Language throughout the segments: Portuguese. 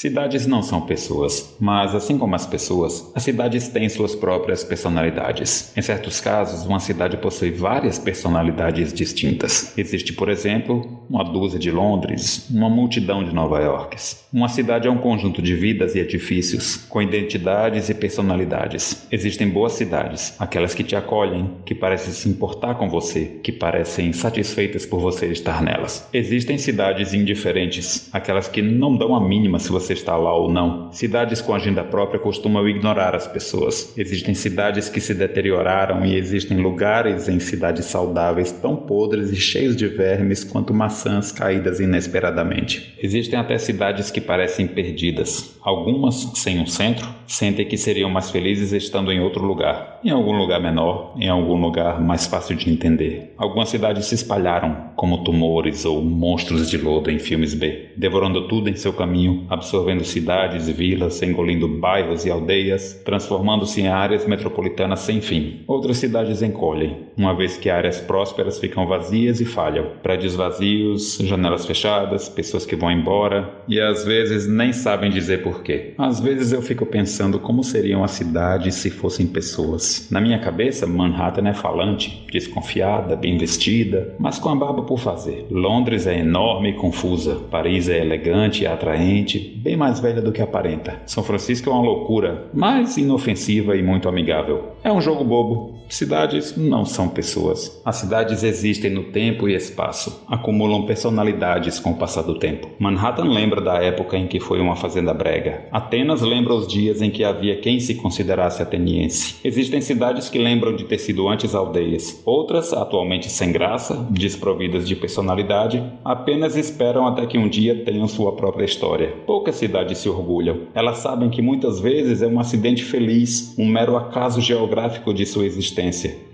Cidades não são pessoas, mas assim como as pessoas, as cidades têm suas próprias personalidades. Em certos casos, uma cidade possui várias personalidades distintas. Existe, por exemplo, uma dúzia de Londres, uma multidão de Nova Yorks. Uma cidade é um conjunto de vidas e edifícios, com identidades e personalidades. Existem boas cidades, aquelas que te acolhem, que parecem se importar com você, que parecem satisfeitas por você estar nelas. Existem cidades indiferentes, aquelas que não dão a mínima se você você está lá ou não. Cidades com agenda própria costumam ignorar as pessoas. Existem cidades que se deterioraram e existem lugares em cidades saudáveis tão podres e cheios de vermes quanto maçãs caídas inesperadamente. Existem até cidades que parecem perdidas. Algumas, sem um centro, sentem que seriam mais felizes estando em outro lugar, em algum lugar menor, em algum lugar mais fácil de entender. Algumas cidades se espalharam como tumores ou monstros de lodo em filmes B, devorando tudo em seu caminho, absorvendo cidades vilas, engolindo bairros e aldeias, transformando-se em áreas metropolitanas sem fim. Outras cidades encolhem, uma vez que áreas prósperas ficam vazias e falham. Prédios vazios, janelas fechadas, pessoas que vão embora e às vezes nem sabem dizer porquê. Às vezes eu fico pensando como seriam as cidades se fossem pessoas. Na minha cabeça, Manhattan é falante, desconfiada, bem vestida, mas com a barba por fazer. Londres é enorme e confusa. Paris é elegante e atraente, bem mais velha do que aparenta. São Francisco é uma loucura, mas inofensiva e muito amigável. É um jogo bobo. Cidades não são pessoas. As cidades existem no tempo e espaço, acumulam personalidades com o passar do tempo. Manhattan lembra da época em que foi uma fazenda brega. Atenas lembra os dias em que havia quem se considerasse ateniense. Existem cidades que lembram de ter sido antes aldeias. Outras, atualmente sem graça, desprovidas de personalidade, apenas esperam até que um dia tenham sua própria história. Poucas cidades se orgulham. Elas sabem que muitas vezes é um acidente feliz, um mero acaso geográfico de sua existência.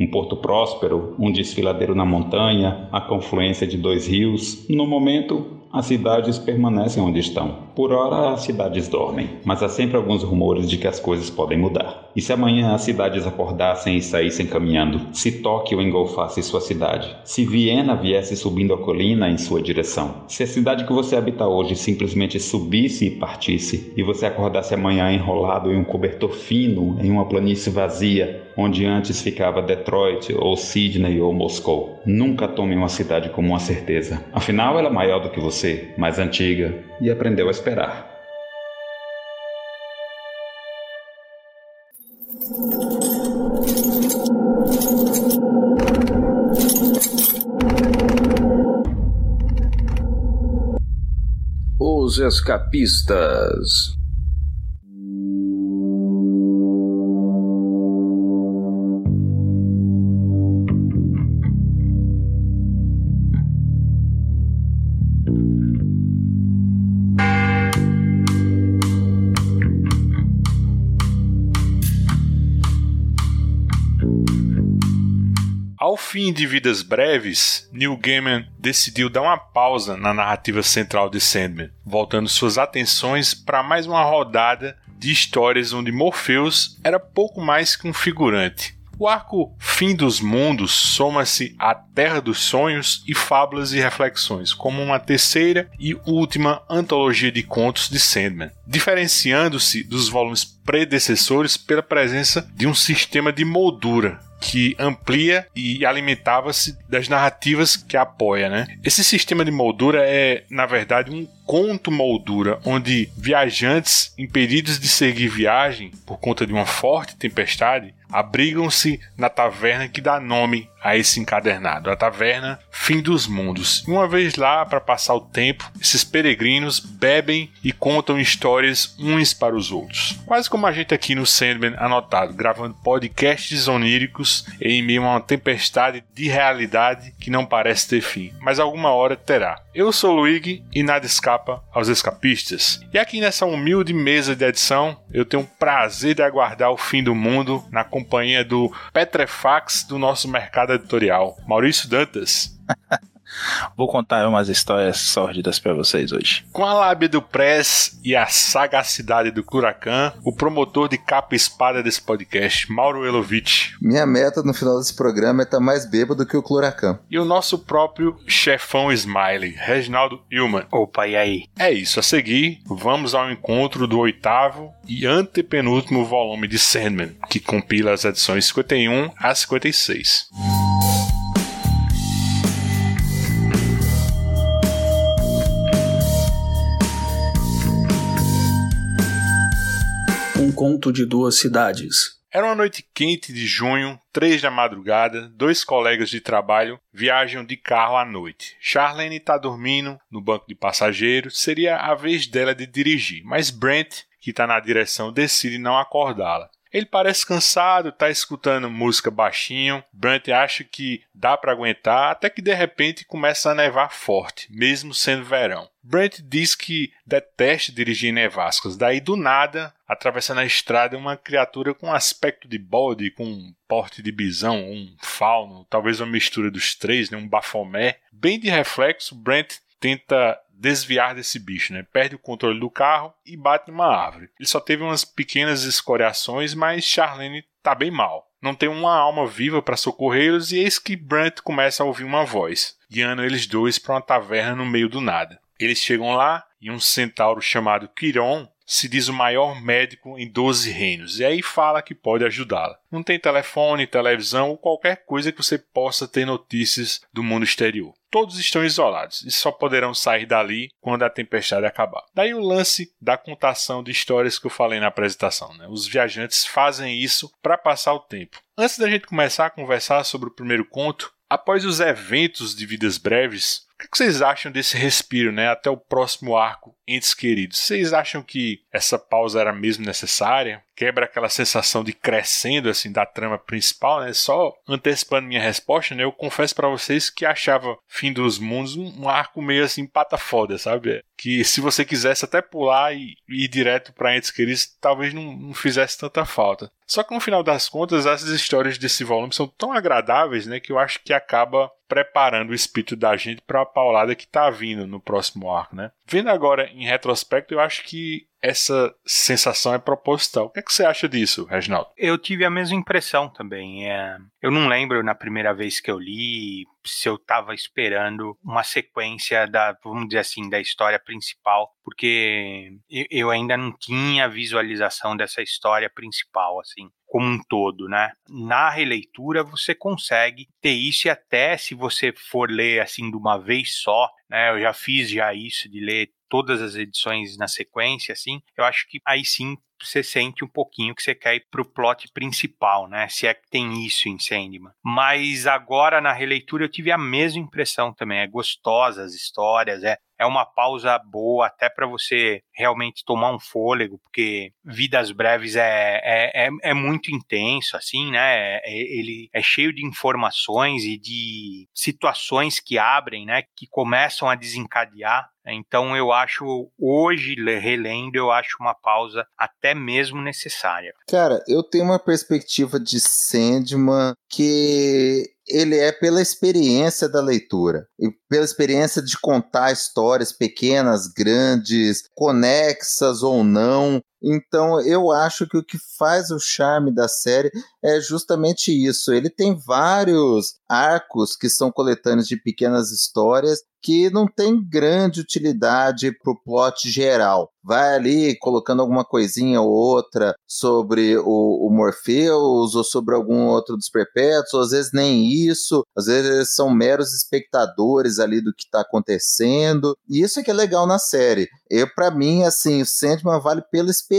Um porto próspero, um desfiladeiro na montanha, a confluência de dois rios. No momento, as cidades permanecem onde estão. Por hora, as cidades dormem, mas há sempre alguns rumores de que as coisas podem mudar. E se amanhã as cidades acordassem e saíssem caminhando? Se Tóquio engolfasse sua cidade? Se Viena viesse subindo a colina em sua direção? Se a cidade que você habita hoje simplesmente subisse e partisse, e você acordasse amanhã enrolado em um cobertor fino em uma planície vazia, onde antes ficava Detroit ou Sydney ou Moscou? Nunca tome uma cidade como uma certeza. Afinal, ela é maior do que você, mais antiga, e aprendeu a esperar. Os Escapistas fim de Vidas Breves, Neil Gaiman decidiu dar uma pausa na narrativa central de Sandman, voltando suas atenções para mais uma rodada de histórias onde Morpheus era pouco mais que um figurante. O arco Fim dos Mundos soma-se à Terra dos Sonhos e Fábulas e Reflexões, como uma terceira e última antologia de contos de Sandman, diferenciando-se dos volumes predecessores pela presença de um sistema de moldura que amplia e alimentava-se das narrativas que apoia, né? Esse sistema de moldura é, na verdade, um conto moldura, onde viajantes impedidos de seguir viagem por conta de uma forte tempestade abrigam-se na taverna que dá nome a esse encadernado, a taverna Fim dos Mundos. Uma vez lá, para passar o tempo, esses peregrinos bebem e contam histórias uns para os outros. Quase como a gente aqui no Sandman anotado, gravando podcasts oníricos em meio a uma tempestade de realidade que não parece ter fim, mas alguma hora terá. Eu sou o Luigi e nada escapa aos escapistas. E aqui nessa humilde mesa de edição, eu tenho o prazer de aguardar o fim do mundo na companhia do Petrefax do nosso mercado editorial, Maurício Dantas. Vou contar umas histórias sórdidas para vocês hoje. Com a lábia do Press e a sagacidade do Curacan, o promotor de capa e espada desse podcast, Mauro Elovitch. Minha meta no final desse programa é estar tá mais bêbado que o Curacan. E o nosso próprio chefão Smiley, Reginaldo Hillman. Opa, e aí? É isso, a seguir, vamos ao encontro do oitavo e antepenúltimo volume de Sandman, que compila as edições 51 a 56. Conto de duas cidades. Era uma noite quente de junho, três da madrugada, dois colegas de trabalho viajam de carro à noite. Charlene está dormindo no banco de passageiros, seria a vez dela de dirigir, mas Brent, que está na direção, decide não acordá-la. Ele parece cansado, está escutando música baixinho. Brent acha que dá para aguentar, até que de repente começa a nevar forte, mesmo sendo verão. Brent diz que detesta dirigir nevascas, daí do nada, atravessando a estrada, uma criatura com aspecto de bode, com um porte de bisão, um fauno, talvez uma mistura dos três, né, um bafomé. Bem de reflexo, Brent tenta desviar desse bicho, né? Perde o controle do carro e bate numa árvore. Ele só teve umas pequenas escoriações, mas Charlene tá bem mal. Não tem uma alma viva para socorrê-los e eis que Brent começa a ouvir uma voz, guiando eles dois para uma taverna no meio do nada. Eles chegam lá e um centauro chamado Quiron se diz o maior médico em 12 reinos, e aí fala que pode ajudá-la. Não tem telefone, televisão ou qualquer coisa que você possa ter notícias do mundo exterior. Todos estão isolados e só poderão sair dali quando a tempestade acabar. Daí o lance da contação de histórias que eu falei na apresentação. Né? Os viajantes fazem isso para passar o tempo. Antes da gente começar a conversar sobre o primeiro conto, após os eventos de vidas breves, o que vocês acham desse respiro, né? Até o próximo arco, entes queridos. Vocês acham que essa pausa era mesmo necessária? Quebra aquela sensação de crescendo assim da trama principal, né? Só antecipando minha resposta, né? Eu confesso para vocês que achava Fim dos Mundos um, arco meio assim pata foda, sabe? Que se você quisesse até pular e, e ir direto para entes queridos, talvez não, não fizesse tanta falta. Só que no final das contas, essas histórias desse volume são tão agradáveis, né, que eu acho que acaba preparando o espírito da gente para a paulada que está vindo no próximo arco, né? Vendo agora em retrospecto, eu acho que essa sensação é proposital. O que, é que você acha disso, Reginaldo? Eu tive a mesma impressão também. É, eu não lembro na primeira vez que eu li se eu estava esperando uma sequência da, vamos dizer assim, da história principal, porque eu ainda não tinha visualização dessa história principal, assim como um todo, né? Na releitura você consegue ter isso e até se você for ler assim de uma vez só, né? Eu já fiz já isso de ler todas as edições na sequência, assim, eu acho que aí sim você sente um pouquinho que você quer ir pro plot principal, né? Se é que tem isso em Sandman. Mas agora na releitura eu tive a mesma impressão também. É gostosa as histórias, é, é uma pausa boa até para você realmente tomar um fôlego, porque Vidas Breves é, é, é, é muito intenso, assim, né? É, ele é cheio de informações e de situações que abrem, né? Que começam a desencadear então eu acho, hoje, relendo, eu acho uma pausa até mesmo necessária. Cara, eu tenho uma perspectiva de Sandman que ele é pela experiência da leitura e pela experiência de contar histórias pequenas, grandes, conexas ou não. Então, eu acho que o que faz o charme da série é justamente isso. Ele tem vários arcos que são coletâneos de pequenas histórias que não tem grande utilidade para o plot geral. Vai ali colocando alguma coisinha ou outra sobre o, o Morpheus ou sobre algum outro dos perpétuos, ou às vezes nem isso, às vezes eles são meros espectadores ali do que está acontecendo. E isso é que é legal na série. Eu, para mim, assim, o Sandman vale pela experiência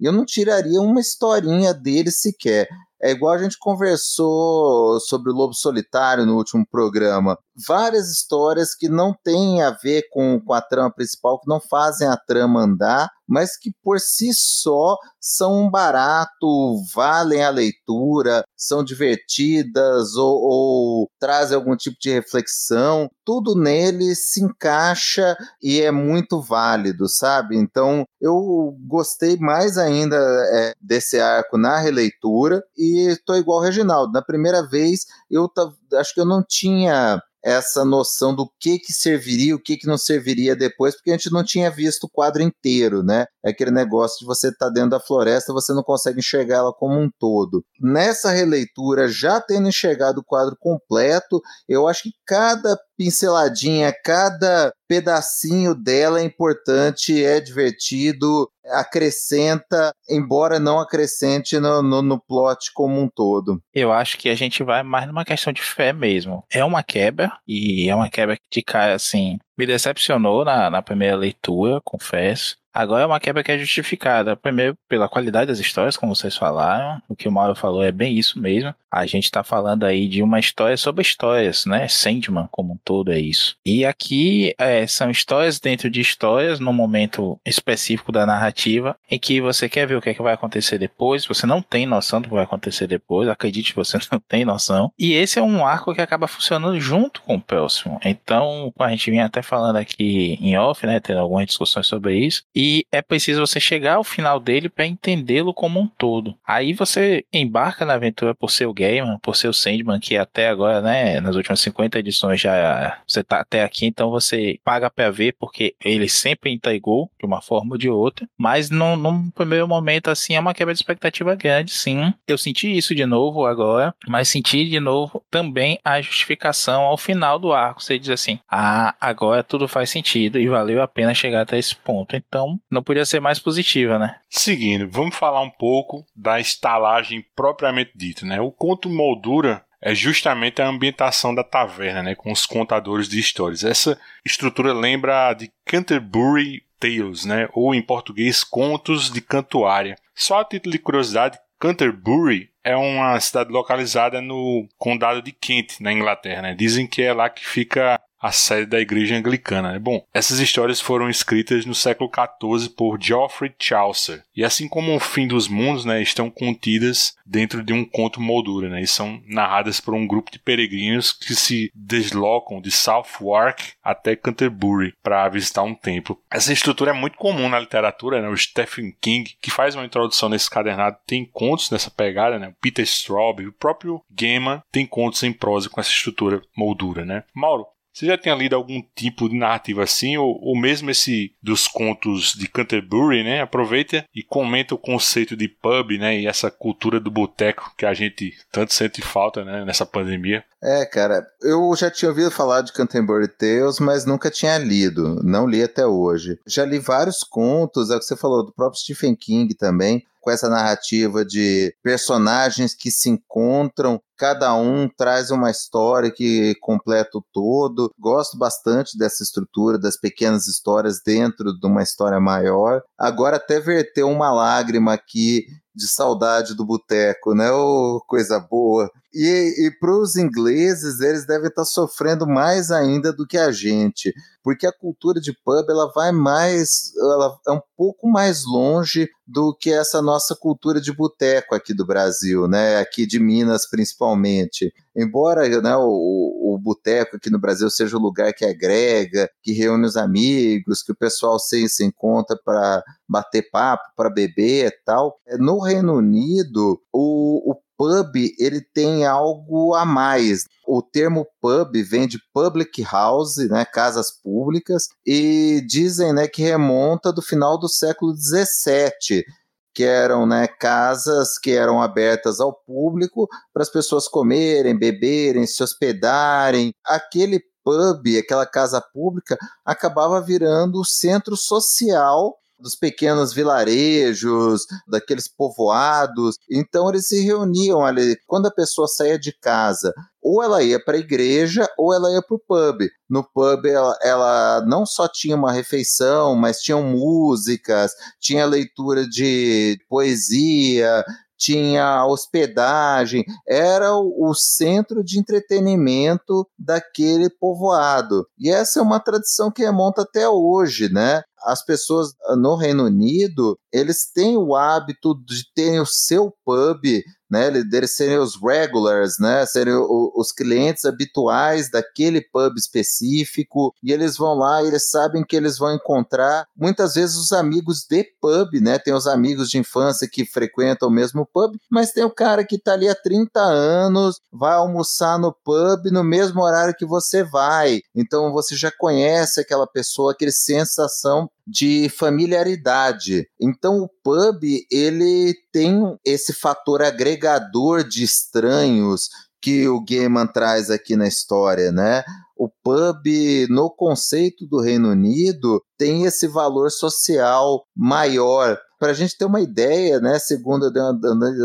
e eu não tiraria uma historinha dele sequer. É igual a gente conversou sobre o Lobo Solitário no último programa. Várias histórias que não têm a ver com, com a trama principal, que não fazem a trama andar, mas que por si só são um barato, valem a leitura, são divertidas ou, ou trazem algum tipo de reflexão. Tudo nele se encaixa e é muito válido, sabe? Então eu gostei mais ainda é, desse arco na releitura e estou igual o Reginaldo. Na primeira vez eu acho que eu não tinha essa noção do que que serviria, o que que não serviria depois, porque a gente não tinha visto o quadro inteiro, né? É aquele negócio de você estar tá dentro da floresta, você não consegue enxergar ela como um todo. Nessa releitura, já tendo enxergado o quadro completo, eu acho que cada pinceladinha, cada pedacinho dela é importante, é divertido, acrescenta, embora não acrescente no, no, no, plot como um todo. Eu acho que a gente vai mais numa questão de fé mesmo. É uma quebra, e é uma quebra que cai assim. Me decepcionou na, na primeira leitura, confesso. Agora é uma quebra que é justificada, primeiro pela qualidade das histórias, como vocês falaram, o que o Mauro falou é bem isso mesmo. A gente está falando aí de uma história sobre histórias, né? Sandman como um todo é isso. E aqui é, são histórias dentro de histórias, num momento específico da narrativa, em que você quer ver o que, é que vai acontecer depois, você não tem noção do que vai acontecer depois, acredite, você não tem noção. E esse é um arco que acaba funcionando junto com o próximo. Então, a gente vinha até falando aqui em off, né? Tendo algumas discussões sobre isso. E é preciso você chegar ao final dele para entendê-lo como um todo. Aí você embarca na aventura por ser o Gaiman, por ser o Sandman, que até agora, né, nas últimas 50 edições já você tá até aqui, então você paga para ver porque ele sempre entregou de uma forma ou de outra, mas num, num primeiro momento assim é uma quebra de expectativa grande, sim. Eu senti isso de novo agora, mas senti de novo também a justificação ao final do arco. Você diz assim: "Ah, agora tudo faz sentido e valeu a pena chegar até esse ponto". Então, não podia ser mais positiva, né? Seguindo, vamos falar um pouco da estalagem propriamente dita, né? O conto moldura é justamente a ambientação da taverna, né, com os contadores de histórias. Essa estrutura lembra de Canterbury Tales, né, ou em português Contos de Cantuária. Só a título de curiosidade, Canterbury é uma cidade localizada no condado de Kent, na Inglaterra. Né? Dizem que é lá que fica a sede da igreja anglicana. Né? Bom, essas histórias foram escritas no século XIV por Geoffrey Chaucer, e assim como o fim dos mundos, né, estão contidas dentro de um conto moldura, né, e são narradas por um grupo de peregrinos que se deslocam de Southwark até Canterbury para visitar um templo. Essa estrutura é muito comum na literatura, né? o Stephen King, que faz uma introdução nesse cadernado, tem contos nessa pegada, né? o Peter Straub, o próprio Gaiman tem contos em prosa com essa estrutura moldura. Né? Mauro, você já tinha lido algum tipo de narrativa assim, ou, ou mesmo esse dos contos de Canterbury, né? Aproveita e comenta o conceito de pub, né? E essa cultura do boteco que a gente tanto sente falta, né? Nessa pandemia. É, cara, eu já tinha ouvido falar de Canterbury Tales, mas nunca tinha lido, não li até hoje. Já li vários contos, é o que você falou, do próprio Stephen King também, com essa narrativa de personagens que se encontram, cada um traz uma história que completa o todo. Gosto bastante dessa estrutura das pequenas histórias dentro de uma história maior. Agora até verteu uma lágrima aqui de saudade do boteco, né? Oh, coisa boa. E, e para os ingleses, eles devem estar tá sofrendo mais ainda do que a gente, porque a cultura de pub ela vai mais, ela é um pouco mais longe do que essa nossa cultura de boteco aqui do Brasil, né? Aqui de Minas principalmente. Embora né, o, o boteco aqui no Brasil seja o lugar que agrega, que reúne os amigos, que o pessoal se, se encontra para bater papo, para beber e tal, é, no Reino Unido o, o pub ele tem algo a mais. O termo pub vem de public house, né, casas públicas, e dizem né, que remonta do final do século XVII que eram né, casas que eram abertas ao público para as pessoas comerem, beberem, se hospedarem. Aquele pub, aquela casa pública, acabava virando o centro social dos pequenos vilarejos, daqueles povoados. Então eles se reuniam ali. Quando a pessoa saía de casa, ou ela ia para a igreja ou ela ia para o pub. No pub ela, ela, não só tinha uma refeição, mas tinham músicas, tinha leitura de poesia, tinha hospedagem, era o, o, centro de entretenimento daquele povoado. E essa é uma tradição que remonta até hoje, né? As pessoas no Reino Unido, eles têm o hábito de terem o seu pub né, eles serem os regulars, né, serem o, os clientes habituais daquele pub específico, e eles vão lá e eles sabem que eles vão encontrar muitas vezes os amigos de pub, né, tem os amigos de infância que frequentam o mesmo pub, mas tem o cara que está ali há 30 anos, vai almoçar no pub no mesmo horário que você vai, então você já conhece aquela pessoa, aquele sensação de familiaridade. Então o pub ele tem esse fator agregador de estranhos que o Gaiman traz aqui na história, né? O pub, no conceito do Reino Unido, tem esse valor social maior. Para a gente ter uma ideia, né, segundo eu dei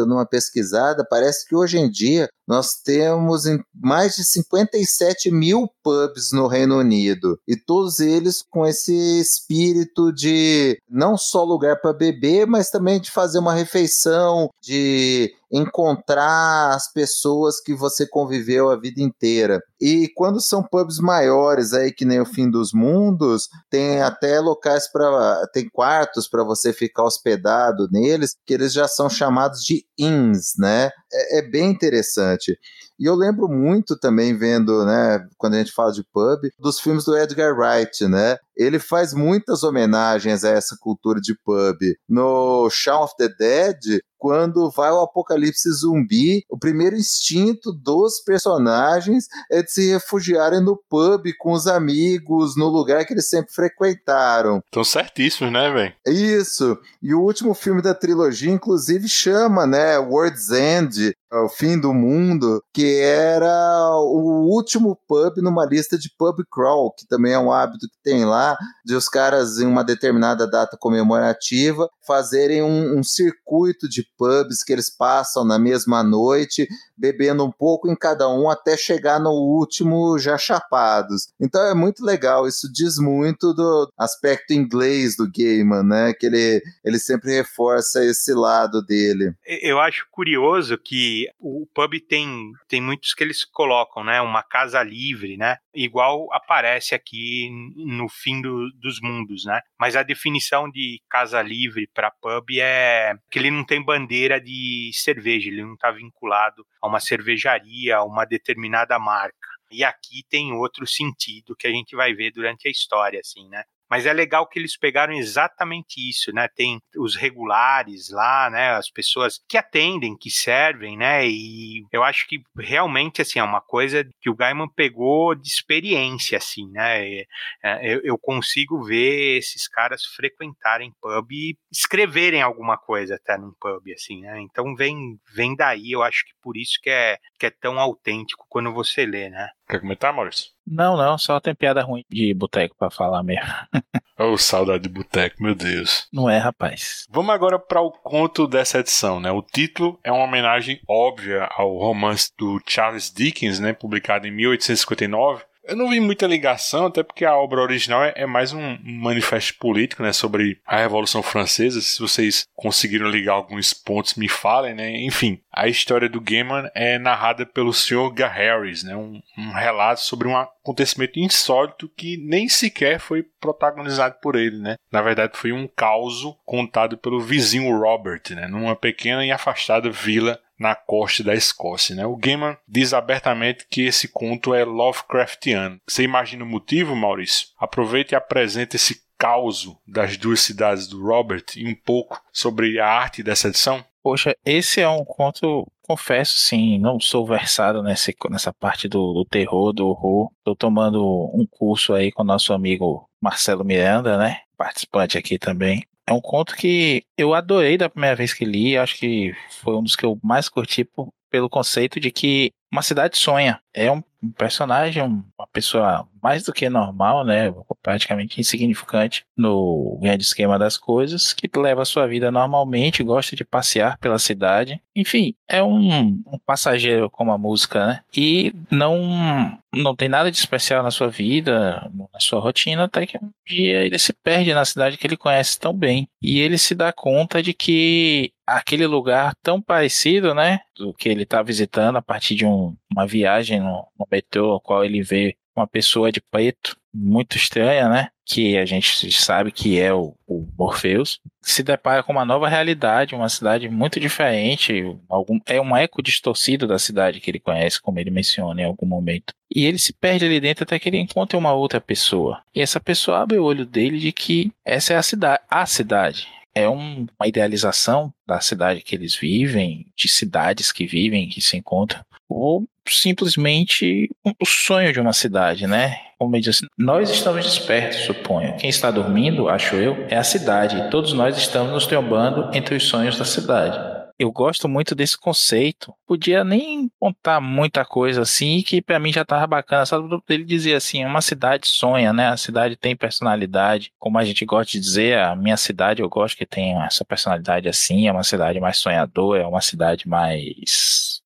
uma, pesquisada, parece que hoje em dia nós temos mais de 57 mil pubs no Reino Unido. E todos eles com esse espírito de não só lugar para beber, mas também de fazer uma refeição, de encontrar as pessoas que você conviveu a vida inteira. E quando são pubs maiores aí que nem o fim dos mundos, tem até locais para tem quartos para você ficar hospedado neles, que eles já são chamados de inns, né? É, é bem interessante. E eu lembro muito também vendo, né, quando a gente fala de pub, dos filmes do Edgar Wright, né? Ele faz muitas homenagens a essa cultura de pub. No Shaun of the Dead, quando vai o apocalipse zumbi, o primeiro instinto dos personagens é de se refugiarem no pub com os amigos, no lugar que eles sempre frequentaram. Estão certíssimos, né, velho? Isso. E o último filme da trilogia, inclusive, chama, né, World's End, 是 o fim do mundo, que era o último pub numa lista de pub crawl, que também é um hábito que tem lá, de os caras em uma determinada data comemorativa fazerem um, um circuito de pubs que eles passam na mesma noite, bebendo um pouco em cada um até chegar no último já chapados. Então é muito legal, isso diz muito do aspecto inglês do Gaiman, né? Que ele, ele sempre reforça esse lado dele. Eu acho curioso que o pub tem, tem muitos que eles colocam, né? Uma casa livre, né? Igual aparece aqui no fim do, dos mundos, né? Mas a definição de casa livre para pub é que ele não tem bandeira de cerveja, ele não está vinculado a uma cervejaria, a uma determinada marca. E aqui tem outro sentido que a gente vai ver durante a história, assim, né? Mas é legal que eles pegaram exatamente isso, né? Tem os regulares lá, né? As pessoas que atendem, que servem, né? E eu acho que realmente, assim, é uma coisa que o Gaiman pegou de experiência, assim, né? É, eu consigo ver esses caras frequentarem pub e escreverem alguma coisa até num pub, assim, né? Então vem, vem daí, eu acho que por isso que é, que é tão autêntico quando você lê, né? Quer comentar, Maurício? Não, não, só tem piada ruim de boteco para falar mesmo. oh, saudade de boteco, meu Deus. Não é, rapaz. Vamos agora para o conto dessa edição, né? O título é uma homenagem óbvia ao romance do Charles Dickens, né, publicado em 1859 eu não vi muita ligação, até porque a obra original é, é mais um manifesto político, né, sobre a Revolução Francesa. Se vocês conseguiram ligar alguns pontos, me falem, né. Enfim, a história do Gaiman é narrada pelo Sr. Garharis, né, um, um relato sobre um acontecimento insólito que nem sequer foi protagonizado por ele, né. Na verdade, foi um caos contado pelo vizinho Robert, né, numa pequena e afastada vila na costa da Escócia. Né? O Gaiman diz abertamente que esse conto é Lovecraftiano. Você imagina o motivo, Maurício? Aproveite e apresente esse caos das duas cidades do Robert e um pouco sobre a arte dessa edição. Poxa, esse é um conto, confesso, sim, não sou versado nesse, nessa parte do, do terror, do horror. Estou tomando um curso aí com nosso amigo Marcelo Miranda, né? Participante aqui também. É um conto que eu adorei da primeira vez que li, acho que foi um dos que eu mais curti por, pelo conceito de que uma cidade sonha. É um personagem, uma pessoa mais do que normal, né? Praticamente insignificante no grande esquema das coisas, que leva a sua vida normalmente, gosta de passear pela cidade. Enfim, é um, um passageiro como a música, né? E não, não tem nada de especial na sua vida, na sua rotina, até que um dia ele se perde na cidade que ele conhece tão bem. E ele se dá conta de que aquele lugar tão parecido, né? Do que ele está visitando a partir de um, uma viagem no, no metrô, ao qual ele vê uma pessoa de preto muito estranha, né? Que a gente sabe que é o, o Morpheus, se depara com uma nova realidade, uma cidade muito diferente, algum, é um eco distorcido da cidade que ele conhece, como ele menciona em algum momento. E ele se perde ali dentro até que ele encontra uma outra pessoa. E essa pessoa abre o olho dele de que essa é a cidade, a cidade é um, uma idealização da cidade que eles vivem, de cidades que vivem, que se encontram, ou simplesmente o sonho de uma cidade, né? Como eu disse, nós estamos despertos, suponho. Quem está dormindo, acho eu, é a cidade. Todos nós estamos nos trombando entre os sonhos da cidade eu gosto muito desse conceito. Podia nem contar muita coisa assim, que para mim já tava bacana. Só ele dizia assim: uma cidade sonha, né? A cidade tem personalidade. Como a gente gosta de dizer, a minha cidade eu gosto que tem essa personalidade assim. É uma cidade mais sonhadora, é uma cidade mais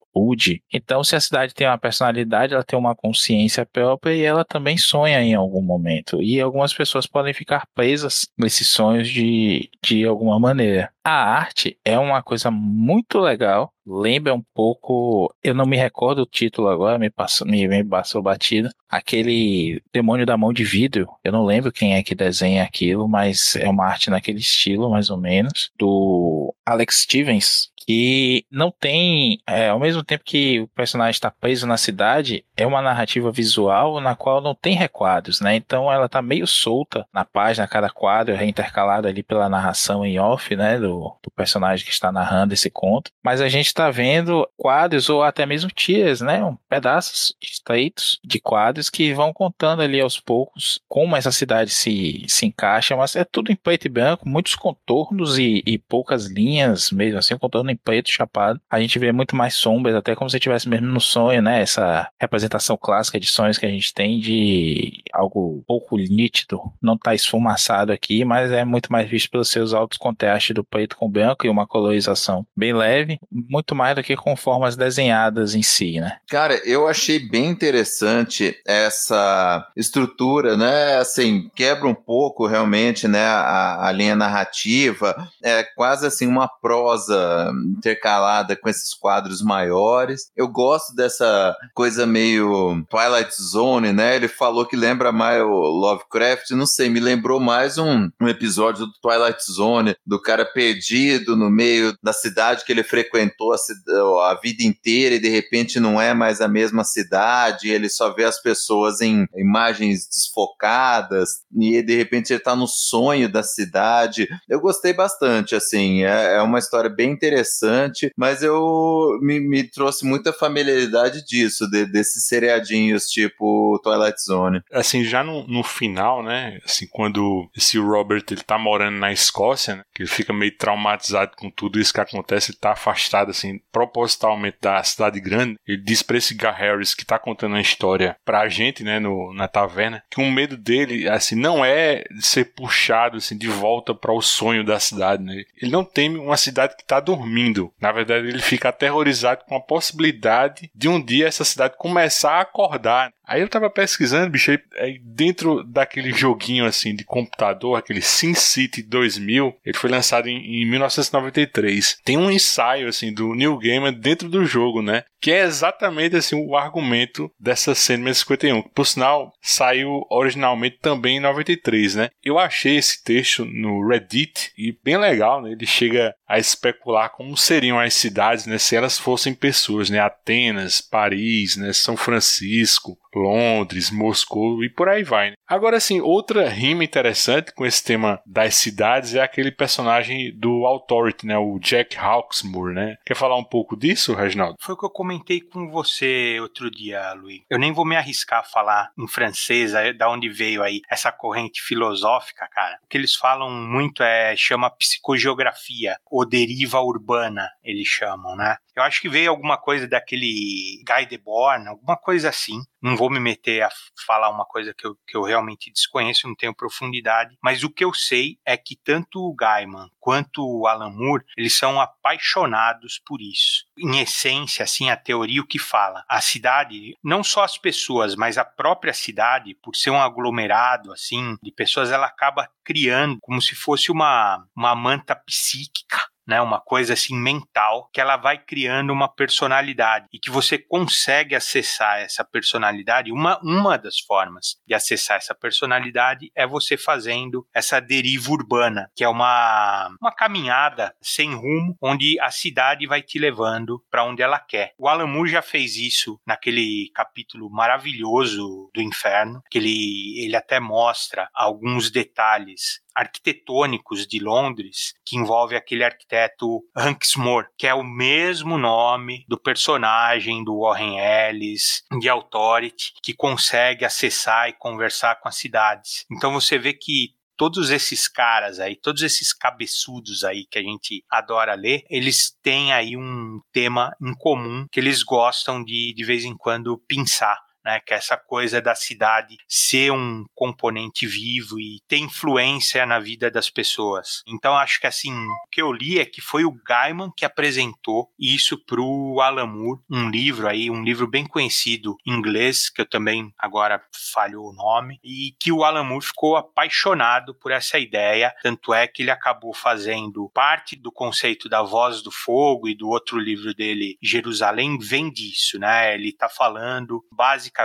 Então, se a cidade tem uma personalidade, ela tem uma consciência própria e ela também sonha em algum momento. E algumas pessoas podem ficar presas nesses sonhos de, de alguma maneira. A arte é uma coisa muito legal. Lembra um pouco, eu não me recordo o título agora, me passou, me, me passou batido. Aquele Demônio da Mão de Vidro. Eu não lembro quem é que desenha aquilo, mas é uma arte naquele estilo, mais ou menos, do Alex Stevens, que não tem, é, ao mesmo tempo que o personagem está preso na cidade, é uma narrativa visual na qual não tem requadros, né? Então ela tá meio solta na página, cada quadro é intercalado ali pela narração em off, né, do, do personagem que está narrando esse conto. Mas a gente está vendo quadros ou até mesmo tiras, né, um, pedaços estreitos de quadros que vão contando ali aos poucos como essa cidade se, se encaixa, mas é tudo em preto e branco, muitos contornos e, e poucas linhas, mesmo assim, contorno em preto chapado. A gente vê muito mais sombras, até como se estivesse mesmo no sonho, né? Essa representação clássica de sonhos que a gente tem de algo pouco nítido, não está esfumaçado aqui, mas é muito mais visto pelos seus altos contrastes do preto com branco e uma colorização bem leve, muito mais do que com formas desenhadas em si, né? Cara, eu achei bem interessante essa estrutura, né? Assim, quebra um pouco realmente, né, a, a linha narrativa, é quase assim uma prosa intercalada com esses quadros maiores. Eu gosto dessa coisa meio Twilight Zone, né? Ele falou que lembra mais o Lovecraft, não sei, me lembrou mais um, um episódio do Twilight Zone, do cara perdido no meio da cidade que ele frequentou a, a vida inteira e de repente não é mais a mesma cidade, ele só vê as pessoas em imagens desfocadas e de repente ele tá no sonho da cidade. Eu gostei bastante, assim, é, é uma história bem interessante interessante, mas eu me, me trouxe muita familiaridade disso, de, desses seriadinhos tipo Twilight Zone. Assim, já no, no final, né? Assim, quando esse Robert ele tá morando na Escócia, né, que ele fica meio traumatizado com tudo isso que acontece, ele tá afastado, assim, propositalmente da cidade grande. Ele diz pra esse Gar Harris que tá contando a história pra gente, né, no, na taverna, que o medo dele, assim, não é de ser puxado, assim, de volta para o sonho da cidade, né? Ele não teme uma cidade que tá dormindo na verdade, ele fica aterrorizado com a possibilidade de um dia essa cidade começar a acordar. Aí eu tava pesquisando, bicho, aí, dentro daquele joguinho assim de computador, aquele SimCity 2000, ele foi lançado em, em 1993. Tem um ensaio assim do Neil Gaiman dentro do jogo, né? Que é exatamente assim o argumento dessa Sandman 51. Por sinal, saiu originalmente também em 93, né? Eu achei esse texto no Reddit e bem legal, né? Ele chega a especular como seriam as cidades, né, se elas fossem pessoas, né? Atenas, Paris, né, São Francisco, Londres, Moscou e por aí vai. Né? Agora, assim, outra rima interessante com esse tema das cidades é aquele personagem do Authority, né? O Jack Hawksmoor, né? Quer falar um pouco disso, Reginaldo? Foi o que eu comentei com você outro dia, Luiz. Eu nem vou me arriscar a falar em francês, da onde veio aí essa corrente filosófica, cara. O que eles falam muito é chama psicogeografia, ou deriva urbana, eles chamam, né? Eu acho que veio alguma coisa daquele Guy Debord, alguma coisa assim. Não vou me meter a falar uma coisa que eu, que eu realmente desconheço, não tenho profundidade, mas o que eu sei é que tanto o Gaiman quanto o Alan Moore, eles são apaixonados por isso. Em essência, assim, a teoria o que fala, a cidade, não só as pessoas, mas a própria cidade, por ser um aglomerado assim de pessoas, ela acaba criando como se fosse uma uma manta psíquica né? Uma coisa assim mental que ela vai criando uma personalidade e que você consegue acessar essa personalidade. Uma, uma das formas de acessar essa personalidade é você fazendo essa deriva urbana, que é uma, uma caminhada sem rumo, onde a cidade vai te levando para onde ela quer. O Alan Moore já fez isso naquele capítulo maravilhoso do Inferno, que ele, ele até mostra alguns detalhes arquitetônicos de Londres, que envolve aquele arquiteto Hanksmore, que é o mesmo nome do personagem do Warren Ellis, de Authority, que consegue acessar e conversar com as cidades. Então você vê que todos esses caras aí, todos esses cabeçudos aí que a gente adora ler, eles têm aí um tema em comum que eles gostam de de vez em quando pensar né, que essa coisa da cidade ser um componente vivo e ter influência na vida das pessoas. Então acho que assim, o que eu li é que foi o Gaiman que apresentou isso pro Alan Moore, um livro aí, um livro bem conhecido em inglês, que eu também agora falho o nome, e que o Alan Moore ficou apaixonado por essa ideia, tanto é que ele acabou fazendo parte do conceito da voz do fogo e do outro livro dele, Jerusalém, vem disso, né? Ele tá falando basicamente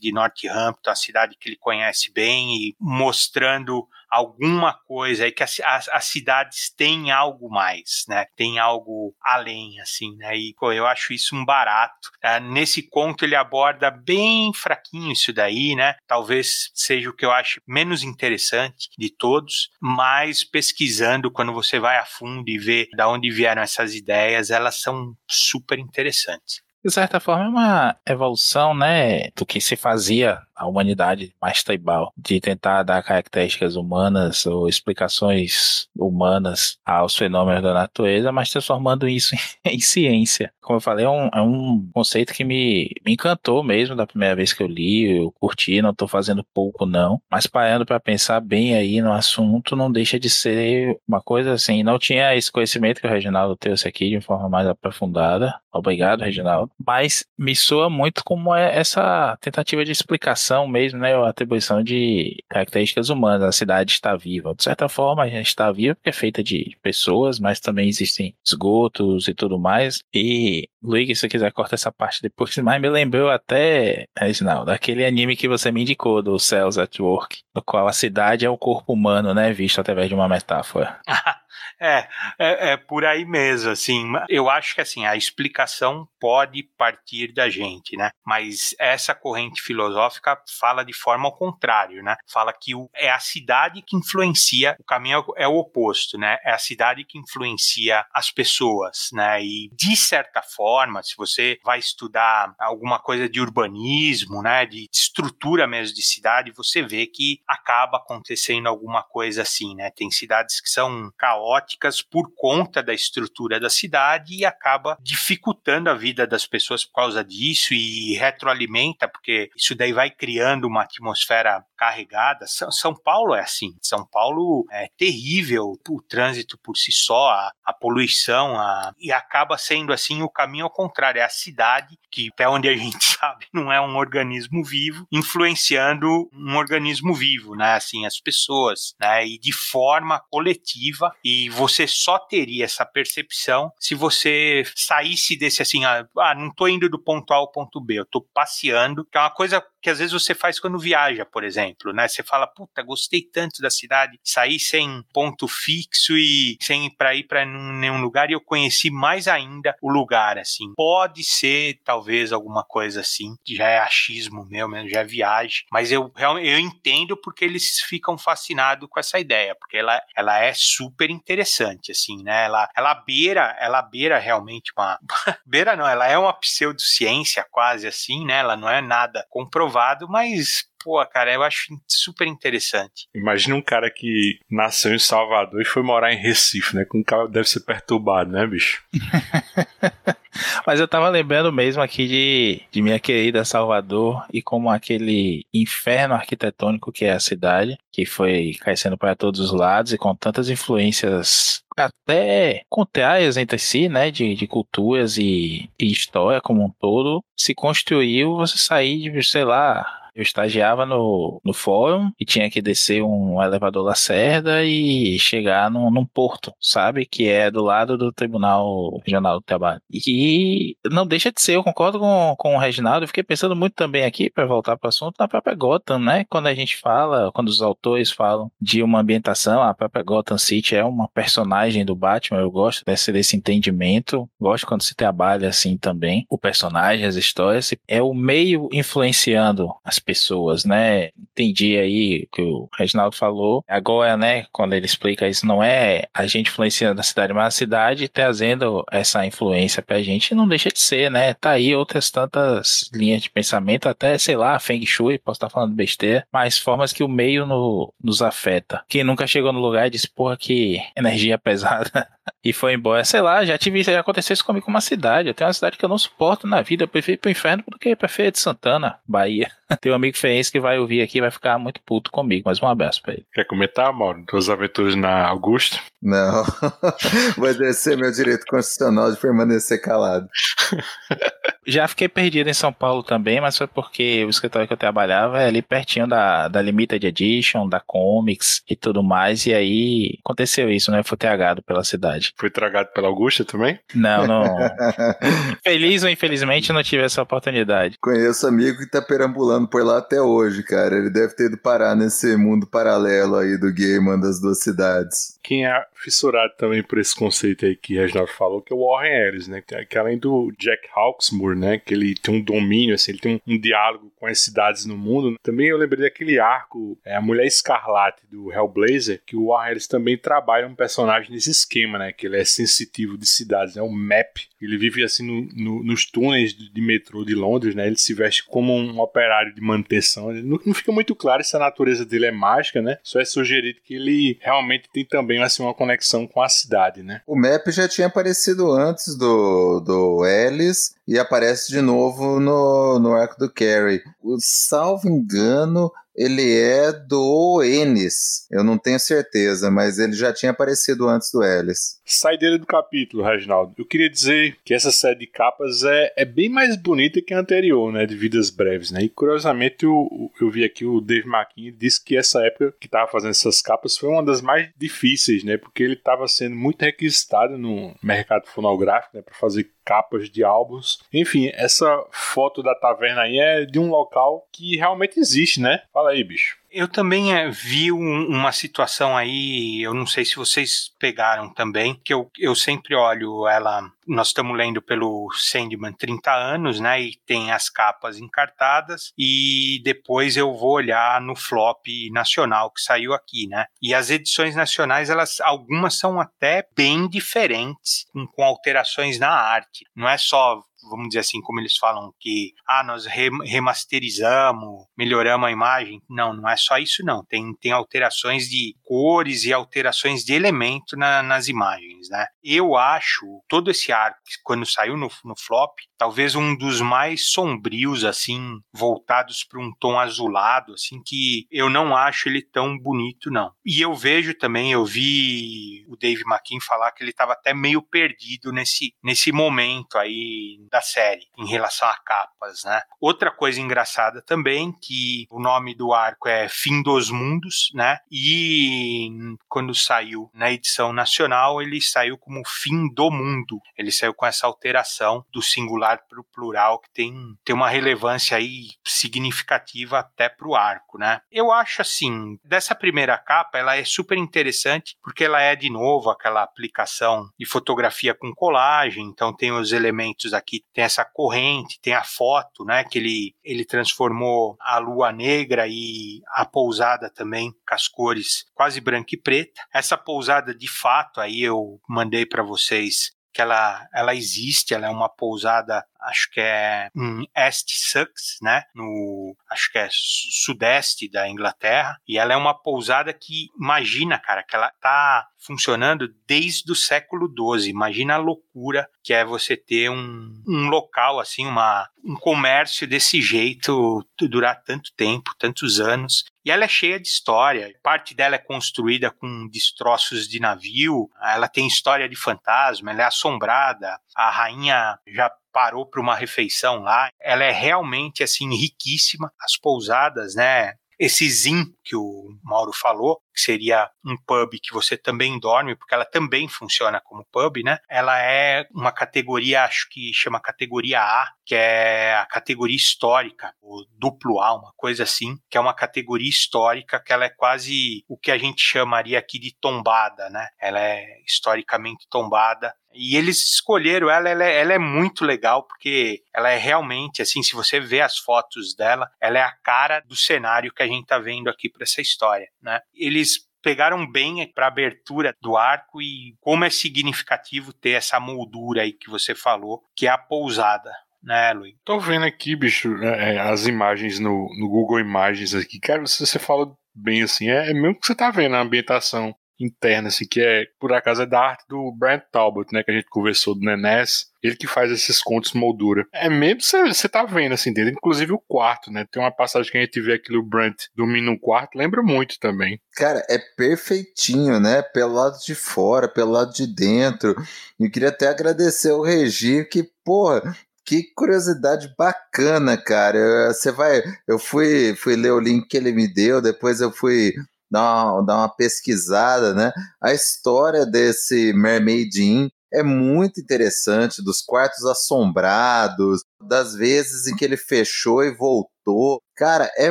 de Northampton, a cidade que ele conhece bem, e mostrando alguma coisa aí que as, as, as, cidades têm algo mais, né? Tem algo além, assim, né? E eu acho isso um barato. Tá? Nesse conto ele aborda bem fraquinho isso daí, né? Talvez seja o que eu acho menos interessante de todos, mas pesquisando quando você vai a fundo e vê da onde vieram essas ideias, elas são super interessantes de certa forma, é uma evolução, né, do que se fazia a humanidade mais tribal, de tentar dar características humanas ou explicações humanas aos fenômenos da natureza, mas transformando isso em, ciência. Como eu falei, é um, é um conceito que me, me, encantou mesmo da primeira vez que eu li, eu curti, não estou fazendo pouco não, mas parando para pensar bem aí no assunto, não deixa de ser uma coisa assim, não tinha esse conhecimento que o Reginaldo trouxe aqui de forma mais aprofundada, obrigado Reginaldo, mas me soa muito como é essa tentativa de explicação atribuição mesmo, né? A atribuição de características humanas. A cidade está viva. De certa forma, a gente está viva porque é feita de pessoas, mas também existem esgotos e tudo mais. E, Luigi, se quiser, corta essa parte depois. Mas me lembrou até, Reginaldo, daquele anime que você me indicou, do Cells at Work, no qual a cidade é o corpo humano, né? Visto através de uma metáfora. É, é, é, por aí mesmo, assim. Eu acho que assim a explicação pode partir da gente, né? Mas essa corrente filosófica fala de forma ao contrário, né? Fala que o, é a cidade que influencia, o caminho é o oposto, né? É a cidade que influencia as pessoas, né? E de certa forma, se você vai estudar alguma coisa de urbanismo, né? De estrutura mesmo de cidade, você vê que acaba acontecendo alguma coisa assim, né? Tem cidades que são caóticas práticas por conta da estrutura da cidade e acaba dificultando a vida das pessoas por causa disso e retroalimenta, porque isso daí vai criando uma atmosfera carregada. São, São Paulo é assim. São Paulo é terrível o trânsito por si só, a, a poluição, a, e acaba sendo assim o caminho ao contrário. É a cidade que, até onde a gente sabe, não é um organismo vivo, influenciando um organismo vivo, né? Assim, as pessoas, né? E de forma coletiva e você só teria essa percepção se você saísse desse assim, ah, ah, não tô indo do ponto A ao ponto B, eu tô passeando, que é uma coisa que às vezes você faz quando viaja, por exemplo, né? Você fala, puta, gostei tanto da cidade, saí sem ponto fixo e sem ir para ir para nenhum lugar e eu conheci mais ainda o lugar, assim. Pode ser, talvez, alguma coisa assim, já é achismo meu, já é viagem, mas eu eu entendo porque eles ficam fascinados com essa ideia, porque ela, ela é super interessante, assim, né? Ela, ela beira, ela beira realmente uma. beira não, ela é uma pseudociência quase assim, né? Ela não é nada comprovado mas pô, cara, eu acho super interessante. Imagina um cara que nasceu em Salvador e foi morar em Recife, né? Com um cara deve ser perturbado, né, bicho? Mas eu tava lembrando mesmo aqui de, de minha querida Salvador e como aquele inferno arquitetônico que é a cidade, que foi crescendo para todos os lados e com tantas influências até contrárias entre si, né, de, de culturas e, e história como um todo, se construiu você sair de, sei lá, Eu estagiava no, no fórum e tinha que descer um elevador Lacerda e chegar num, num porto, sabe? Que é do lado do Tribunal Regional do Trabalho. E não deixa de ser, eu concordo com, com o Reginaldo, eu fiquei pensando muito também aqui, para voltar para o assunto, na própria Gotham, né? Quando a gente fala, quando os autores falam de uma ambientação, a própria Gotham City é uma personagem do Batman, eu gosto desse, desse entendimento, gosto quando se trabalha assim também, o personagem, as histórias, é o meio influenciando as pessoas, né? Entendi aí o que o Reginaldo falou. Agora, né, quando ele explica isso, não é a gente influenciando a cidade, mas a cidade trazendo essa influência pra gente, não deixa de ser, né? Tá aí outras tantas linhas de pensamento, até, sei lá, Feng Shui, posso estar falando besteira, mas formas que o meio no, nos afeta. Quem nunca chegou no lugar e disse, porra, que energia pesada e foi embora. Sei lá, já tive já aconteceu isso comigo com uma cidade. Eu tenho uma cidade que eu não suporto na vida. Eu prefiro ir pro inferno do que ir pra Feira de Santana, Bahia. Tem um amigo feiense que vai ouvir aqui vai ficar muito puto comigo. Mas um abraço pra ele. Quer comentar, Mauro, tuas aventuras na Augusta? Não. Vou exercer meu direito constitucional de permanecer calado. Já fiquei perdido em São Paulo também, mas foi porque o escritório que eu trabalhava é ali pertinho da, da Limited Edition, da Comics e tudo mais. E aí aconteceu isso, né? Eu fui tragado pela cidade. Foi tragado pela Augusta também? Não, não. Feliz ou infelizmente não tive essa oportunidade. Conheço amigo que tá perambulando por lá até hoje, cara. Ele deve ter ido parar nesse mundo paralelo aí do game das duas cidades. Quem é fissurado também por esse conceito aí que Reginaldo falou, que é o Warren Ellis, né? Que além do Jack Hawksmoor, né? Que ele tem um domínio, assim, ele tem um, um diálogo com as cidades no mundo. Também eu lembrei daquele arco, é, a Mulher Escarlate do Hellblazer, que o Warren Ellis também trabalha um personagem nesse esquema, né? Que ele é sensitivo de cidades, é né? um map. Ele vive assim no, no, nos túneis de, de, metrô de Londres, né? Ele se veste como um operário de manutenção. Não, não, fica muito claro se a natureza dele é mágica, né? Só é sugerido que ele realmente tem também assim, uma conexão com a cidade, né? O map já tinha aparecido antes do, do Ellis e aparece de novo no, no arco do Carrie. Salvo engano, ele é do Ennis. Eu não tenho certeza, mas ele já tinha aparecido antes do Ellis. Saideira do capítulo, Reginaldo. Eu queria dizer que essa série de capas é, é bem mais bonita que a anterior, né? De Vidas Breves, né? E curiosamente eu, eu vi aqui o Dave McKean disse que essa época que estava fazendo essas capas foi uma das mais difíceis, né? Porque ele estava sendo muito requisitado no mercado fonográfico, né? Para fazer capas de álbuns. Enfim, essa foto da taverna aí é de um local que realmente existe, né? Fala aí, bicho. Eu também é, vi um, uma situação aí, eu não sei se vocês pegaram também, que eu, eu sempre olho ela. Nós estamos lendo pelo Sandman 30 anos, né? E tem as capas encartadas, e depois eu vou olhar no flop nacional que saiu aqui, né? E as edições nacionais, elas algumas são até bem diferentes, com, com alterações na arte. Não é só vamos dizer assim, como eles falam que ah, nós remasterizamos, melhoramos a imagem. Não, não é só isso não. Tem, tem alterações de cores e alterações de elemento na, nas imagens, né? Eu acho todo esse arco quando saiu no, no flop, talvez um dos mais sombrios assim, voltados para um tom azulado, assim que eu não acho ele tão bonito não. E eu vejo também, eu vi o Dave McKean falar que ele estava até meio perdido nesse nesse momento aí da série em relação a capas, né? Outra coisa engraçada também que o nome do arco é Fim dos Mundos, né? E quando saiu na edição nacional, ele saiu como Fim do Mundo. Ele saiu com essa alteração do singular para o plural que tem, tem uma relevância aí significativa até para o arco, né? Eu acho assim, dessa primeira capa, ela é super interessante porque ela é de novo aquela aplicação de fotografia com colagem, então tem os elementos aqui tem essa corrente, tem a foto, né, que ele, ele transformou a lua negra e a pousada também com as cores quase branca e preta. Essa pousada de fato aí eu mandei para vocês que ela, ela existe, ela é uma pousada acho que é em East Sussex, né? No, acho que é sudeste da Inglaterra. E ela é uma pousada que, imagina, cara, que ela tá funcionando desde o século XII. Imagina a loucura que é você ter um, um local assim, uma, um comércio desse jeito durar tanto tempo, tantos anos. E ela é cheia de história. Parte dela é construída com destroços de navio. Ela tem história de fantasma. Ela é assombrada. A rainha já parou para uma refeição lá. Ela é realmente assim riquíssima. As pousadas, né? Esse Zin que o Mauro falou, que seria um pub que você também dorme, porque ela também funciona como pub, né? Ela é uma categoria, acho que chama categoria A, que é a categoria histórica, o duplo A, uma coisa assim, que é uma categoria histórica que ela é quase o que a gente chamaria aqui de tombada, né? Ela é historicamente tombada. E eles escolheram ela, ela é, ela é, muito legal, porque ela é realmente, assim, se você vê as fotos dela, ela é a cara do cenário que a gente tá vendo aqui para essa história, né? Eles pegaram bem para abertura do arco e como é significativo ter essa moldura aí que você falou, que é a pousada, né, Luiz? Tô vendo aqui, bicho, é, é, as imagens no, no Google Imagens aqui. Cara, se você fala bem assim, é, é mesmo que você tá vendo a ambientação interna, assim, que é, por acaso, é da arte do Brent Talbot, né, que a gente conversou do Nenés, ele que faz esses contos moldura. É mesmo você tá vendo, assim, dentro, inclusive o quarto, né, tem uma passagem que a gente vê aqui o Brent dormindo no quarto, lembra muito também. Cara, é perfeitinho, né, pelo lado de fora, pelo lado de dentro, eu queria até agradecer ao Regi, que, porra, que curiosidade bacana, cara. Você vai. Eu fui, fui ler o link que ele me deu, depois eu fui dar uma, dar uma pesquisada, né? A história desse Mermaid Inn é muito interessante, dos quartos assombrados, das vezes em que ele fechou e voltou. Cara, é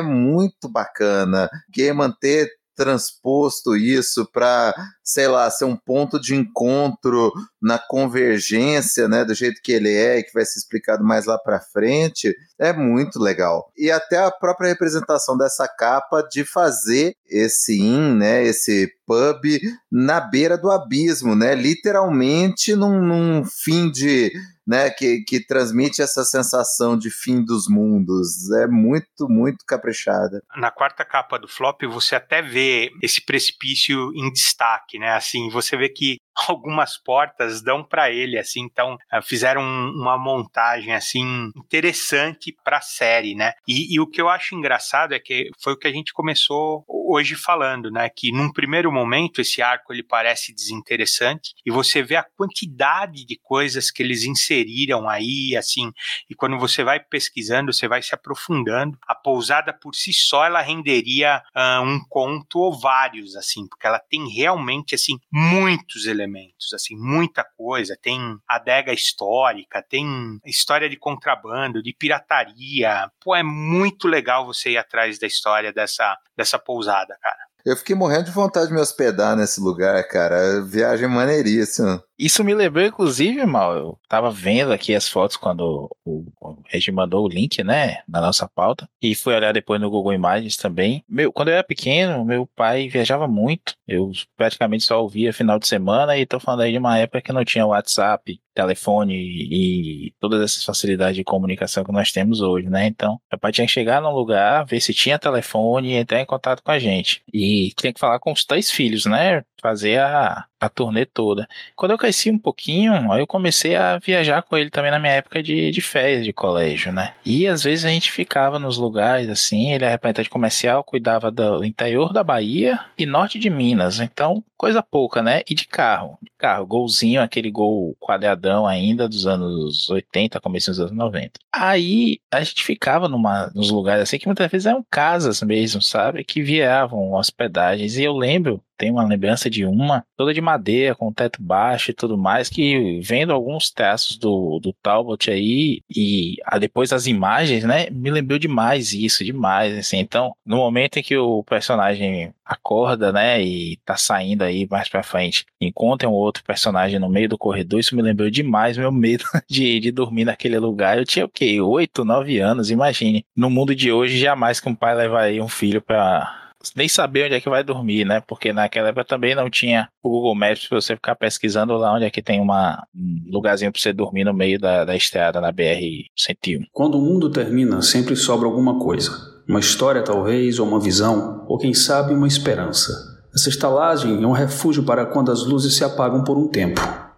muito bacana. Que manter transposto isso para, sei lá, ser um ponto de encontro na convergência, né, do jeito que ele é que vai ser explicado mais lá para frente, é muito legal. E até a própria representação dessa capa de fazer esse in, né, esse pub na beira do abismo, né, literalmente num, num fim de né, que, que transmite essa sensação de fim dos mundos. É muito, muito caprichada. Na quarta capa do flop, você até vê esse precipício em destaque, né? Assim, você vê que algumas portas dão para ele, assim, então eh, fizeram uma montagem assim interessante para a série, né? E, e, o que eu acho engraçado é que foi o que a gente começou hoje falando, né? Que num primeiro momento esse arco ele parece desinteressante e você vê a quantidade de coisas que eles inseriram aí, assim, e quando você vai pesquisando, você vai se aprofundando. A pousada por si só ela renderia uh, um conto ou vários, assim, porque ela tem realmente assim muitos elementos elementos, assim, muita coisa. Tem adega histórica, tem história de contrabando, de pirataria. Pô, é muito legal você ir atrás da história dessa, dessa pousada, cara. Eu fiquei morrendo de vontade de me hospedar nesse lugar, cara. Viagem maneiríssima. Isso me lembrou, inclusive, mal. Eu tava vendo aqui as fotos quando o, Regi mandou o link, né, na nossa pauta. E fui olhar depois no Google Imagens também. Meu, quando eu era pequeno, meu pai viajava muito. Eu praticamente só ouvia final de semana. E tô falando aí de uma época que não tinha WhatsApp, telefone e todas essas facilidades de comunicação que nós temos hoje, né? Então, meu pai tinha que chegar num lugar, ver se tinha telefone e entrar em contato com a gente. E tinha que falar com os três filhos, né? Fazer a, a turnê toda. Quando eu cresci um pouquinho, aí eu comecei a viajar com ele também na minha época de, de férias de colégio, né? E às vezes a gente ficava nos lugares assim, ele é representante comercial, cuidava do interior da Bahia e norte de Minas, então coisa pouca, né? E de carro, de carro, golzinho, aquele gol quadradão ainda dos anos 80, começo dos anos 90. Aí a gente ficava numa, nos lugares assim que muitas vezes eram casas mesmo, sabe? Que vieram hospedagens e eu lembro tem uma lembrança de uma, toda de madeira, com teto baixo e tudo mais, que vendo alguns traços do, do Talbot aí, e ah, depois as imagens, né, me lembrou demais isso, demais, assim. Então, no momento em que o personagem acorda, né, e tá saindo aí mais pra frente, encontra um outro personagem no meio do corredor, isso me lembrou demais meu medo de, de dormir naquele lugar. Eu tinha o quê? Oito, nove anos, imagine. No mundo de hoje, jamais que um pai levaria um filho pra nem saber onde é que vai dormir, né? Porque naquela época também não tinha o Google Maps para você ficar pesquisando lá onde é que tem uma, um lugarzinho para você dormir no meio da, da estrada na BR-101. Quando o mundo termina, sempre sobra alguma coisa. Uma história, talvez, ou uma visão, ou quem sabe, uma esperança. Essa estalagem é um refúgio para quando as luzes se apagam por um tempo.